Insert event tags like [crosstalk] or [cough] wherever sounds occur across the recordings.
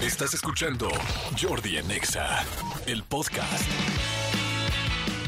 Estás escuchando Jordi en Exa, el podcast.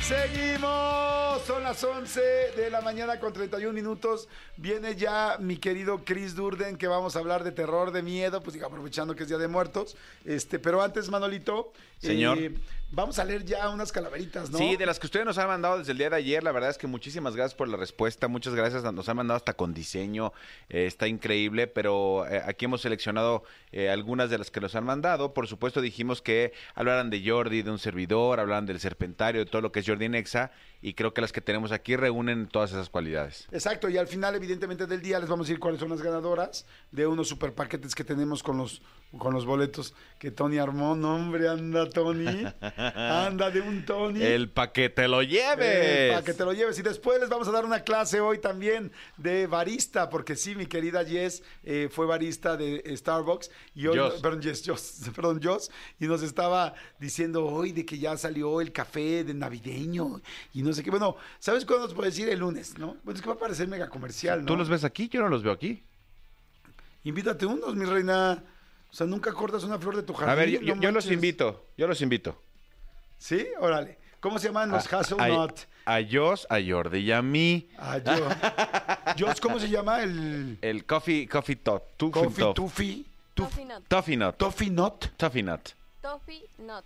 Seguimos, son las 11 de la mañana con 31 minutos. Viene ya mi querido Chris Durden que vamos a hablar de terror, de miedo, pues digo, aprovechando que es Día de Muertos. Este, pero antes, Manolito, Señor. eh, vamos a leer ya unas calaveritas, ¿no? Sí, de las que ustedes nos han mandado desde el día de ayer, la verdad es que muchísimas gracias por la respuesta, muchas gracias, nos han mandado hasta con diseño, eh, está increíble, pero eh, aquí hemos seleccionado eh, algunas de las que nos han mandado, por supuesto dijimos que hablaran de Jordi, de un servidor, hablaran del serpentario, de todo lo que es Jordi Nexa, y creo que las que tenemos aquí reúnen todas esas cualidades. Exacto, y al final, evidentemente, del día les vamos a decir cuáles son las ganadoras de unos super paquetes que tenemos con los, con los boletos que Tony armó. No, hombre, anda, Tony. Anda de un Tony. El pa' que te lo lleves. para que te lo lleves. Y después les vamos a dar una clase hoy también de barista, porque sí, mi querida Jess eh, fue barista de Starbucks. Y hoy, Joss. perdón, Jess, Joss, [laughs] perdón, Joss, y nos estaba diciendo hoy de que ya salió el café de navideño y no sé qué. Bueno, ¿sabes cuándo nos puede decir? El lunes, ¿no? Bueno, es que va a parecer mega comercial, ¿no? ¿Tú los ves aquí? Yo no los veo aquí. Invítate unos, mi reina. O sea, nunca cortas una flor de tu jardín. A ver, yo, no yo- yo los invito, yo los invito. ¿Sí? Órale. ¿Cómo se llaman los A- Hazelnut? A, a Joss, a Jordi y a mí. Ah, yo. Joss, ¿cómo se llama? El [laughs] El coffee, coffee top. Tuffy Coffee top. Tuffy. Tuf- Toffee nut. Toffee nut. Toffee Nut. Toffee nut. Toffee nut.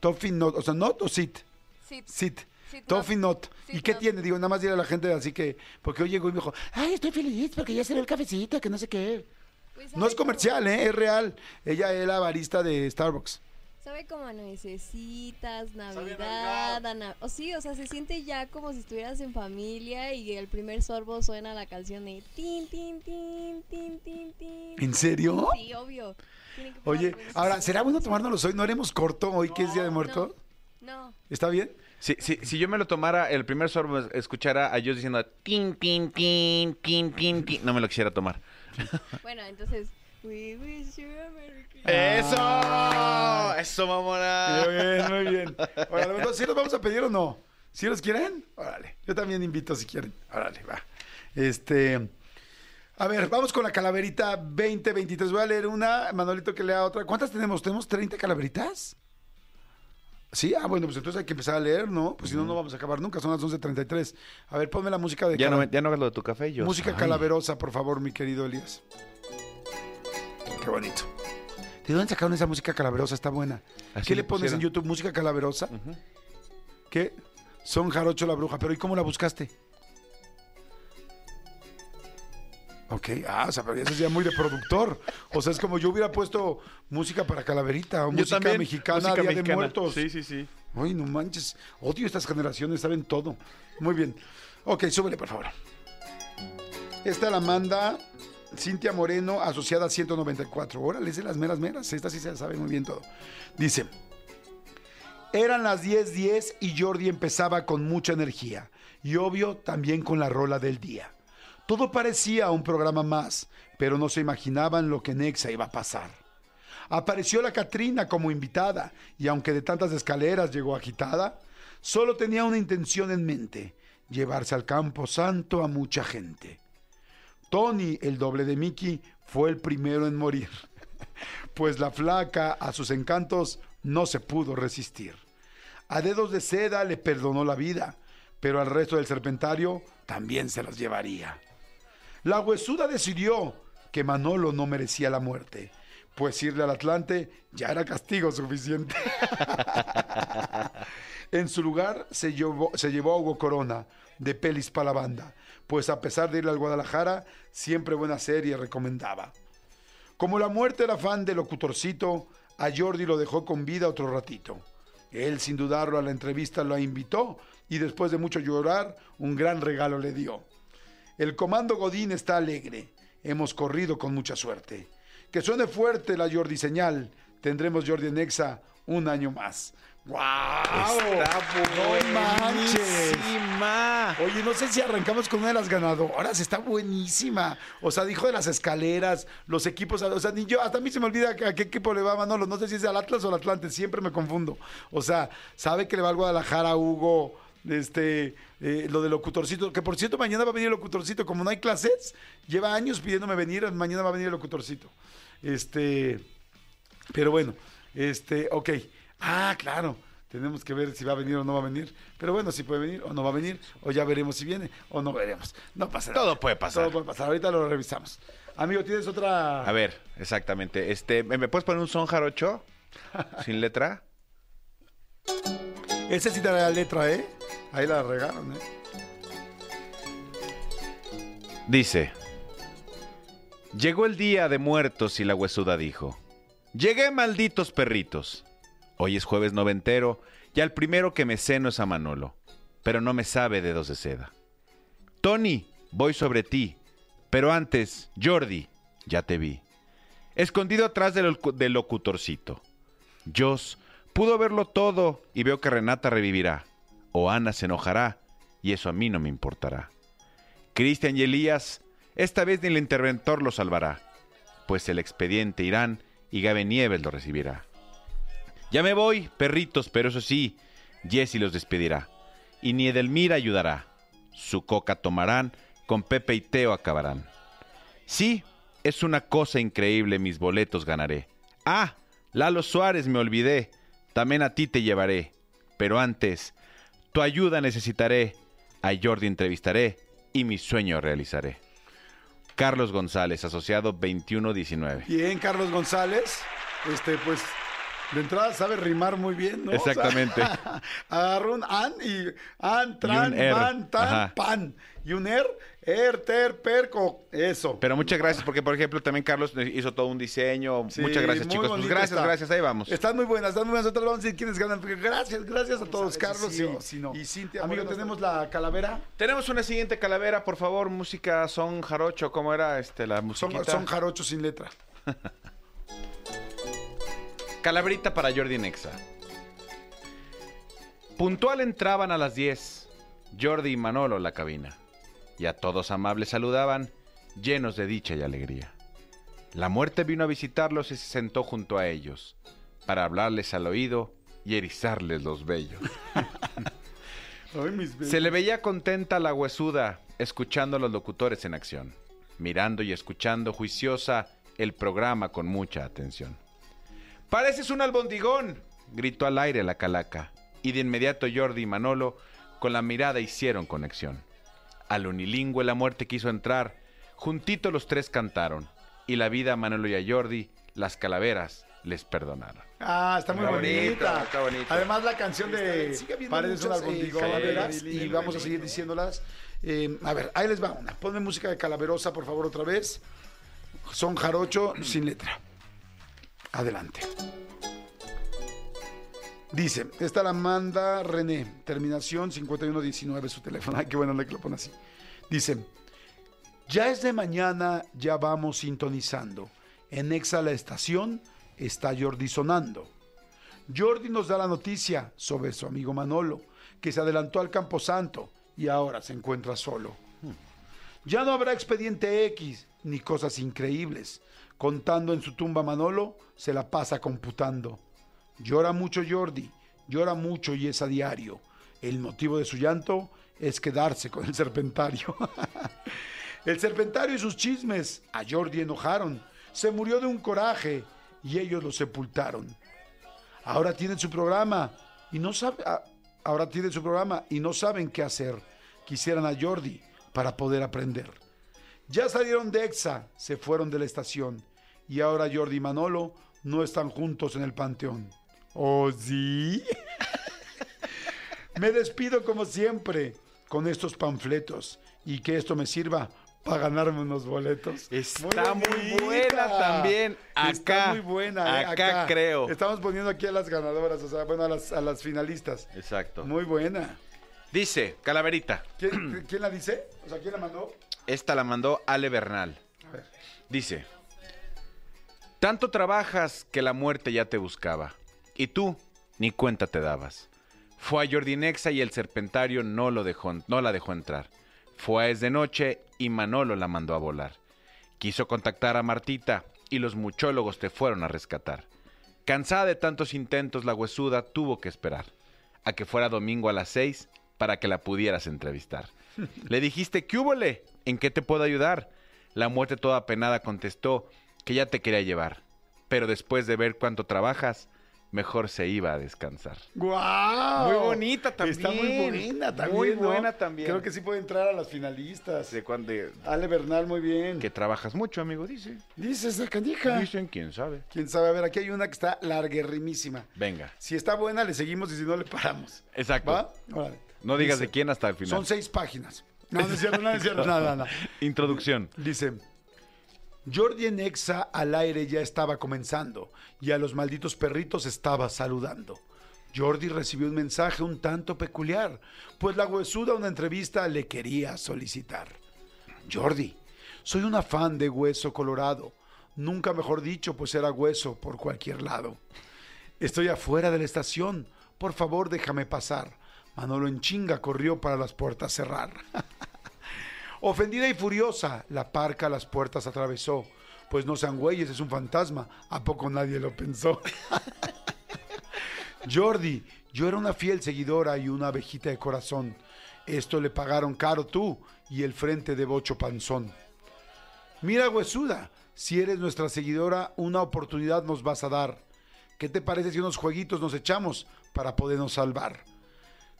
Toffee Nut. O sea, Nut o Sit. Sit. Sit. Toffee Nut. ¿Y qué tiene? Digo, nada más dile a la gente así que. Porque hoy llegó y me dijo, ay, estoy feliz porque ya se ve el cafecito, que no sé qué. Pues, No es comercial, ¿eh? Es real. Ella es la barista de Starbucks. Sabe como a nuecesitas, Navidad, o sí, o sea, se siente ya como si estuvieras en familia y el primer sorbo suena la canción de tin, tin, tin, tin, tin, tin. ¿En serio? Sí, obvio. Oye, ahora. ¿será bueno tomárnoslos hoy? ¿No haremos corto hoy que es Día de Muertos? No. ¿Está bien? Si, si, si yo me lo tomara, el primer sorbo escuchara a Joss diciendo tin, tin, tin, tin, tin, tin, no me lo quisiera tomar. [laughs] Bueno, entonces. We wish you a Merry Christmas. ¡Eso! ¡Eso, mamona! Muy bien, muy bien. Órale, ¿sí los vamos a pedir o no? ¿Sí los quieren? Órale. Yo también invito si quieren. Órale, va. Este. A ver, vamos con la calaverita 2023. Voy a leer una, Manolito que lea otra. ¿Cuántas tenemos? ¿Tenemos 30 calaveritas? Sí, ah, bueno, pues entonces hay que empezar a leer, ¿no? Pues si no, no vamos a acabar nunca. Son las 11.33. A ver, ponme la música de Ya no, ya no hagas lo de tu café, Joss. Música Ay. calaverosa, por favor, mi querido Elías. Qué bonito. ¿De dónde sacaron esa música calaverosa? Está buena. Así ¿Qué le pones en. YouTube? ¿Música calaverosa? ¿Qué? Son Jarocho la Bruja. ¿Pero y cómo la buscaste? Ok, ah, o sea, pero eso es ya muy de productor. O sea, es como yo hubiera puesto música para Calaverita o música también, mexicana música Día de mexicana. Muertos. Sí, sí, sí. Ay, no manches. Odio estas generaciones, saben todo. Muy bien. Ok, súbele, por favor. Esta la manda Cintia Moreno, asociada a 194. Órale, es de las meras meras. Esta sí se la sabe muy bien todo. Dice: Eran las 10:10 y Jordi empezaba con mucha energía. Y obvio, también con la rola del día. Todo parecía un programa más, pero no se imaginaban lo que Nexa iba a pasar. Apareció la Catrina como invitada y aunque de tantas escaleras llegó agitada, solo tenía una intención en mente, llevarse al campo santo a mucha gente. Tony, el doble de Mickey, fue el primero en morir, [laughs] pues la flaca a sus encantos no se pudo resistir. A dedos de seda le perdonó la vida, pero al resto del serpentario también se los llevaría. La huesuda decidió que Manolo no merecía la muerte, pues irle al Atlante ya era castigo suficiente. [laughs] en su lugar se llevó, a Hugo Corona, de Pelis para la banda, pues a pesar de ir al Guadalajara, siempre buena serie recomendaba. Como la muerte era fan del locutorcito, a Jordi lo dejó con vida otro ratito. Él, sin dudarlo, a la entrevista lo invitó y después de mucho llorar, un gran regalo le dio. El comando Godín está alegre. Hemos corrido con mucha suerte. Que suene fuerte la Jordi señal. Tendremos Jordi en Exa un año más. ¡Wow! ¡No manches! buenísima. Oye, no sé si arrancamos con una de las ganadoras, está buenísima. O sea, dijo de las escaleras, los equipos, o sea, ni yo, hasta a mí se me olvida a qué equipo le va Manolo, no sé si es al Atlas o al Atlante, siempre me confundo. O sea, sabe que le va al Guadalajara, Hugo, este, eh, lo del locutorcito, que por cierto, mañana va a venir el locutorcito, como no hay clases, lleva años pidiéndome venir, mañana va a venir el locutorcito. Este, Pero bueno, este, ok. Ah, claro. Tenemos que ver si va a venir o no va a venir. Pero bueno, si puede venir o no va a venir. O ya veremos si viene o no veremos. No pasa nada. Todo puede pasar. Todo puede pasar. Ahorita lo revisamos. Amigo, ¿tienes otra? A ver, exactamente. Este, ¿me puedes poner un son jarocho? [laughs] Sin letra. Ese sí te da la letra, ¿eh? Ahí la regaron, ¿eh? Dice, llegó el día de muertos y la huesuda dijo, llegué malditos perritos. Hoy es jueves noventero y al primero que me ceno es a Manolo, pero no me sabe dedos de seda. Tony, voy sobre ti, pero antes, Jordi, ya te vi. Escondido atrás del, del locutorcito. Jos pudo verlo todo y veo que Renata revivirá, o Ana se enojará, y eso a mí no me importará. Cristian y Elías, esta vez ni el interventor lo salvará, pues el expediente irán y Gabe Nieves lo recibirá. Ya me voy, perritos, pero eso sí, Jesse los despedirá, y ni Edelmira ayudará. Su coca tomarán, con Pepe y Teo acabarán. Sí, es una cosa increíble, mis boletos ganaré. Ah, Lalo Suárez me olvidé, también a ti te llevaré, pero antes, tu ayuda necesitaré, a Jordi entrevistaré y mi sueño realizaré. Carlos González, asociado 2119. Bien, Carlos González. Este, pues, de entrada sabe rimar muy bien, ¿no? O sea, Exactamente. [laughs] agarró un an y an, tran, Y un er. tan, Ajá. pan. Y un er, er, ter, perco. Eso. Pero muchas gracias, porque por ejemplo también Carlos hizo todo un diseño. Sí, muchas gracias, chicos. Pues gracias, está. gracias, ahí vamos. Están muy buenas, están muy buenas. Nosotros vamos a decir quiénes ganan. Gracias, gracias a todos, Carlos. sí y, o si no. y Cintia. Amigo, tenemos la calavera. Tenemos una siguiente calavera, por favor, música son jarocho, ¿cómo era este la Son, musiquita? son jarochos sin letra. [laughs] Calaverita para Jordi Nexa. Puntual entraban a las 10 Jordi y Manolo la cabina. Y a todos amables saludaban, llenos de dicha y alegría. La muerte vino a visitarlos y se sentó junto a ellos, para hablarles al oído y erizarles los vellos. [laughs] Se le veía contenta la huesuda, escuchando a los locutores en acción, mirando y escuchando juiciosa el programa con mucha atención. ¡Pareces un albondigón! gritó al aire la calaca, y de inmediato Jordi y Manolo con la mirada hicieron conexión. Al unilingüe la muerte quiso entrar, juntito los tres cantaron, y la vida a Manolo y a Jordi, las calaveras, les perdonaron. Ah, está muy Está bonita. está bonito. Además, la canción de Paredes un muchas, eh, calaveras y y vamos a seguir diciéndolas. Eh, a ver, ahí les va una. Ponme música de calaverosa, por favor, otra vez. Son jarocho sin letra. Adelante. Dice, esta la manda René, terminación 5119 su teléfono. [laughs] Ay, qué bueno que lo pone así. Dice, ya es de mañana, ya vamos sintonizando. En Exa la estación está Jordi sonando. Jordi nos da la noticia sobre su amigo Manolo, que se adelantó al Camposanto y ahora se encuentra solo. Ya no habrá expediente X ni cosas increíbles. Contando en su tumba Manolo, se la pasa computando. Llora mucho Jordi, llora mucho y es a diario. El motivo de su llanto es quedarse con el serpentario. [laughs] el serpentario y sus chismes a Jordi enojaron. Se murió de un coraje y ellos lo sepultaron. Ahora tienen su programa y no sabe, ah, ahora tienen su programa y no saben qué hacer. Quisieran a Jordi para poder aprender. Ya salieron de Exa, se fueron de la estación y ahora Jordi y Manolo no están juntos en el panteón. ¿Oh, sí? [laughs] me despido como siempre con estos panfletos y que esto me sirva para ganarme unos boletos. Está muy buena también. Está Acá, muy buena. ¿eh? acá creo. Estamos poniendo aquí a las ganadoras, o sea, bueno, a las, a las finalistas. Exacto. Muy buena. Dice, Calaverita. ¿Quién, quién la dice? O sea, ¿quién la mandó? Esta la mandó Ale Bernal. A ver. Dice, tanto trabajas que la muerte ya te buscaba. Y tú ni cuenta te dabas. Fue a Jordi Nexa y el serpentario no, lo dejó, no la dejó entrar. Fue a Es de Noche y Manolo la mandó a volar. Quiso contactar a Martita y los muchólogos te fueron a rescatar. Cansada de tantos intentos, la huesuda tuvo que esperar a que fuera domingo a las seis para que la pudieras entrevistar. [laughs] Le dijiste, ¿qué húbole? ¿En qué te puedo ayudar? La muerte toda penada contestó que ya te quería llevar. pero después de ver cuánto trabajas, mejor se iba a descansar. ¡Guau! Muy bonita Está muy también. buena también. Muy ¿no? buena también. Creo que sí puede entrar a las finalistas. De cuando Ale Bernal, muy bien. que trabajas mucho, amigo, dice. Dice esa canija. Dicen, quién sabe. Quién sabe, a ver, aquí hay una que está larguerrimísima. Venga. Si está buena, le seguimos y si no, le paramos. Exacto. ¿Va? Órale. No digas Dice, de quién hasta el final. Son seis páginas. No, no es cierto, no es cierto, nada, nada. [laughs] Introducción. Dice, Jordi en Exa al aire ya estaba comenzando y a los malditos perritos estaba saludando. Jordi recibió un mensaje un tanto peculiar, pues la huesuda una entrevista le quería solicitar. Jordi, soy una fan de Hueso Colorado, nunca mejor dicho, pues era hueso por cualquier lado. Estoy afuera de la estación, por favor déjame pasar. Manolo en chinga corrió para las puertas cerrar. [laughs] Ofendida y furiosa, la parca las puertas atravesó. Pues no sean güeyes, es un fantasma. ¿A poco nadie lo pensó? [laughs] Jordi, yo era una fiel seguidora y una abejita de corazón. Esto le pagaron caro tú y el frente de bocho panzón. Mira, huesuda, si eres nuestra seguidora, una oportunidad nos vas a dar. ¿Qué te parece si unos jueguitos nos echamos para podernos salvar?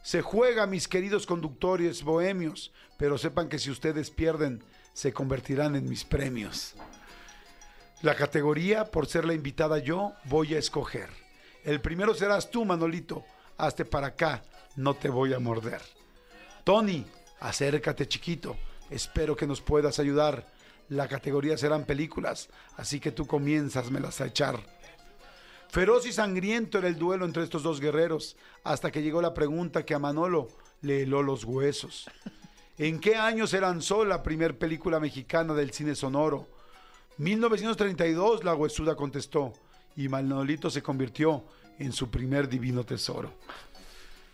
Se juega, mis queridos conductores bohemios, pero sepan que si ustedes pierden, se convertirán en mis premios. La categoría, por ser la invitada yo, voy a escoger. El primero serás tú, Manolito. Hazte para acá, no te voy a morder. Tony, acércate chiquito. Espero que nos puedas ayudar. La categoría serán películas, así que tú comienzasmelas a echar. Feroz y sangriento era el duelo entre estos dos guerreros, hasta que llegó la pregunta que a Manolo le heló los huesos. ¿En qué año se lanzó la primer película mexicana del cine sonoro? 1932, la huesuda contestó, y Manolito se convirtió en su primer divino tesoro.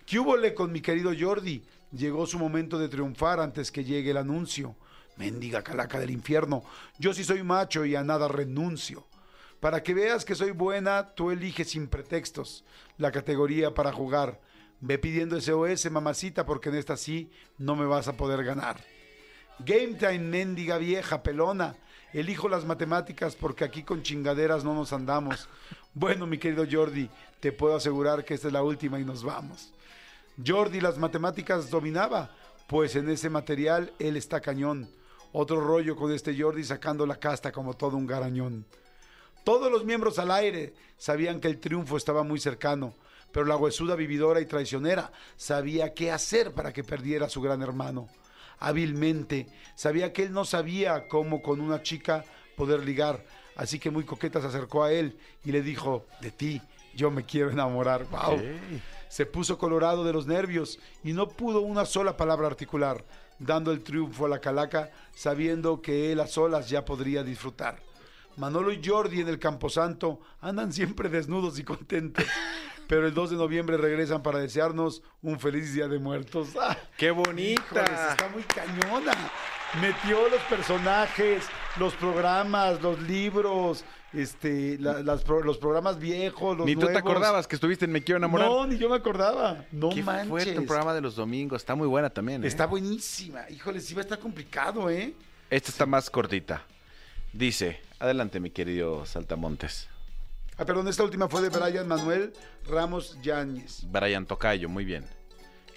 ¿Qué húbole con mi querido Jordi? Llegó su momento de triunfar antes que llegue el anuncio. Mendiga calaca del infierno, yo sí soy macho y a nada renuncio. Para que veas que soy buena, tú eliges sin pretextos la categoría para jugar. Ve pidiendo SOS, mamacita, porque en esta sí no me vas a poder ganar. Game time, mendiga vieja, pelona. Elijo las matemáticas porque aquí con chingaderas no nos andamos. Bueno, mi querido Jordi, te puedo asegurar que esta es la última y nos vamos. Jordi las matemáticas dominaba, pues en ese material él está cañón. Otro rollo con este Jordi sacando la casta como todo un garañón. Todos los miembros al aire sabían que el triunfo estaba muy cercano, pero la huesuda vividora y traicionera sabía qué hacer para que perdiera a su gran hermano. Hábilmente sabía que él no sabía cómo con una chica poder ligar, así que muy coqueta se acercó a él y le dijo, de ti yo me quiero enamorar. ¡Wow! Se puso colorado de los nervios y no pudo una sola palabra articular, dando el triunfo a la calaca, sabiendo que él a solas ya podría disfrutar. Manolo y Jordi en el Camposanto andan siempre desnudos y contentos. Pero el 2 de noviembre regresan para desearnos un feliz día de muertos. [laughs] ¡Ah! ¡Qué Híjoles, bonita! está muy cañona. Metió los personajes, los programas, los libros, este, la- las pro- los programas viejos, los Ni tú te acordabas que estuviste en Me Quiero Enamorar. No, ni yo me acordaba. No Qué manches. fuerte el programa de los domingos. Está muy buena también, ¿eh? Está buenísima. Híjole, sí va a estar complicado, ¿eh? Esta está más cortita. Dice, adelante mi querido Saltamontes. Ah, perdón, esta última fue de Brian Manuel Ramos Yáñez. Brian Tocayo, muy bien.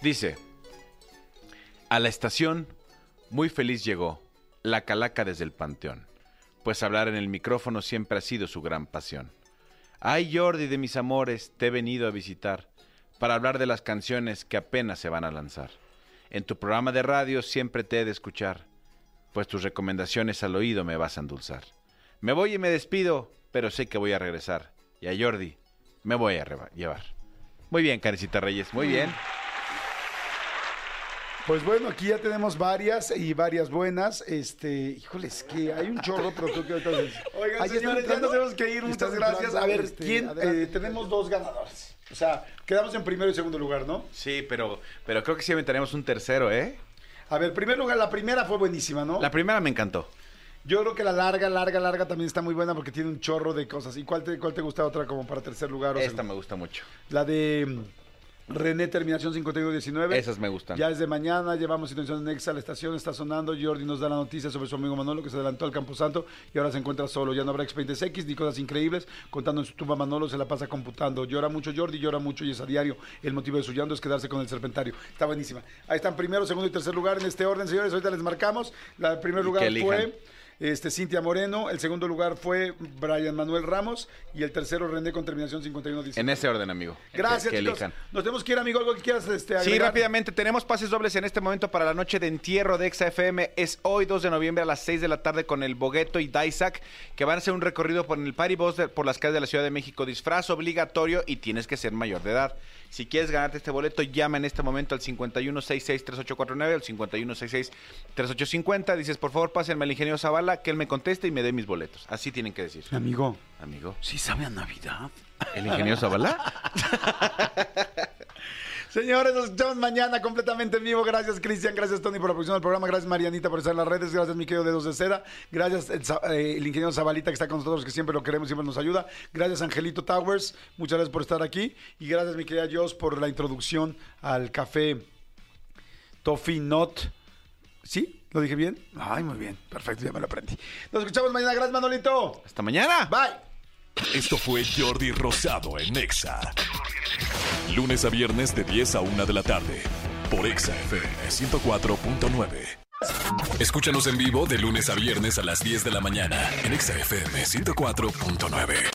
Dice, a la estación, muy feliz llegó, la calaca desde el panteón, pues hablar en el micrófono siempre ha sido su gran pasión. Ay Jordi de mis amores, te he venido a visitar para hablar de las canciones que apenas se van a lanzar. En tu programa de radio siempre te he de escuchar, pues tus recomendaciones al oído me vas a endulzar. Me voy y me despido, pero sé que voy a regresar, y a Jordi me voy a llevar. Muy bien, Carecita Reyes, muy bien. Pues bueno, aquí ya tenemos varias y varias buenas. Este, híjoles, que hay un chorro, pero creo que ahorita. [laughs] Oigan, señores, ya nos tenemos que ir. Muchas entrando, gracias. A ver, este, ¿quién? adelante. eh, tenemos dos ganadores. O sea, quedamos en primero y segundo lugar, ¿no? Sí, pero, pero creo que sí aventaremos un tercero, ¿eh? A ver, primer lugar, la primera fue buenísima, ¿no? La primera me encantó. Yo creo que la larga, larga, larga también está muy buena porque tiene un chorro de cosas. ¿Y cuál te, cuál te gusta otra como para tercer lugar? o Esta me gusta mucho. La de mm, René Terminación 5119. Esas me gustan. Ya es de mañana, llevamos en Nexa, la estación está sonando, Jordi nos da la noticia sobre su amigo Manolo que se adelantó al Camposanto y ahora se encuentra solo. Ya no habrá expedientes X ni cosas increíbles. Contando en su tumba Manolo se la pasa computando. Llora mucho Jordi, llora mucho y es a diario. El motivo de su llanto es quedarse con el serpentario. Está buenísima. Ahí están primero, segundo y tercer lugar en este orden, señores. Ahorita les marcamos. La, el primer lugar fue este, Cintia Moreno, el segundo lugar fue Brian Manuel Ramos y el tercero René con terminación 5119. En ese orden, amigo. Gracias, Que, que chicos. Nos tenemos que ir, amigo. ¿Algo que quieras este, Sí, agregar? rápidamente, tenemos pases dobles en este momento para la noche de entierro de Exa FM. Es hoy, 2 de noviembre, a las 6 de la tarde con el Bogueto y Daisac, que van a hacer un recorrido por el de- por las calles de la Ciudad de México. Disfraz obligatorio y tienes que ser mayor de edad. Si quieres ganarte este boleto, llama en este momento al 5166-3849, al 5166-3850. Dices, por favor, pásenme al ingeniero Zavala, que él me conteste y me dé mis boletos. Así tienen que decir. Amigo, Amigo. ¿sí sabe a Navidad? ¿El ingeniero Zavala? [laughs] Señores, nos escuchamos mañana completamente en vivo. Gracias, Cristian. Gracias, Tony, por la producción del programa. Gracias, Marianita, por estar en las redes. Gracias, mi querido Dedos de Cera. Gracias, el, eh, el ingeniero Zabalita, que está con nosotros, que siempre lo queremos, siempre nos ayuda. Gracias, Angelito Towers. Muchas gracias por estar aquí. Y gracias, mi querida Jos, por la introducción al café Toffee Not. ¿Sí? ¿Lo dije bien? Ay, muy bien. Perfecto, ya me lo aprendí. Nos escuchamos mañana. Gracias, Manolito. Hasta mañana. Bye. Esto fue Jordi Rosado en Exa. Lunes a viernes de 10 a 1 de la tarde. Por Exa FM 104.9. Escúchanos en vivo de lunes a viernes a las 10 de la mañana en Exa FM 104.9.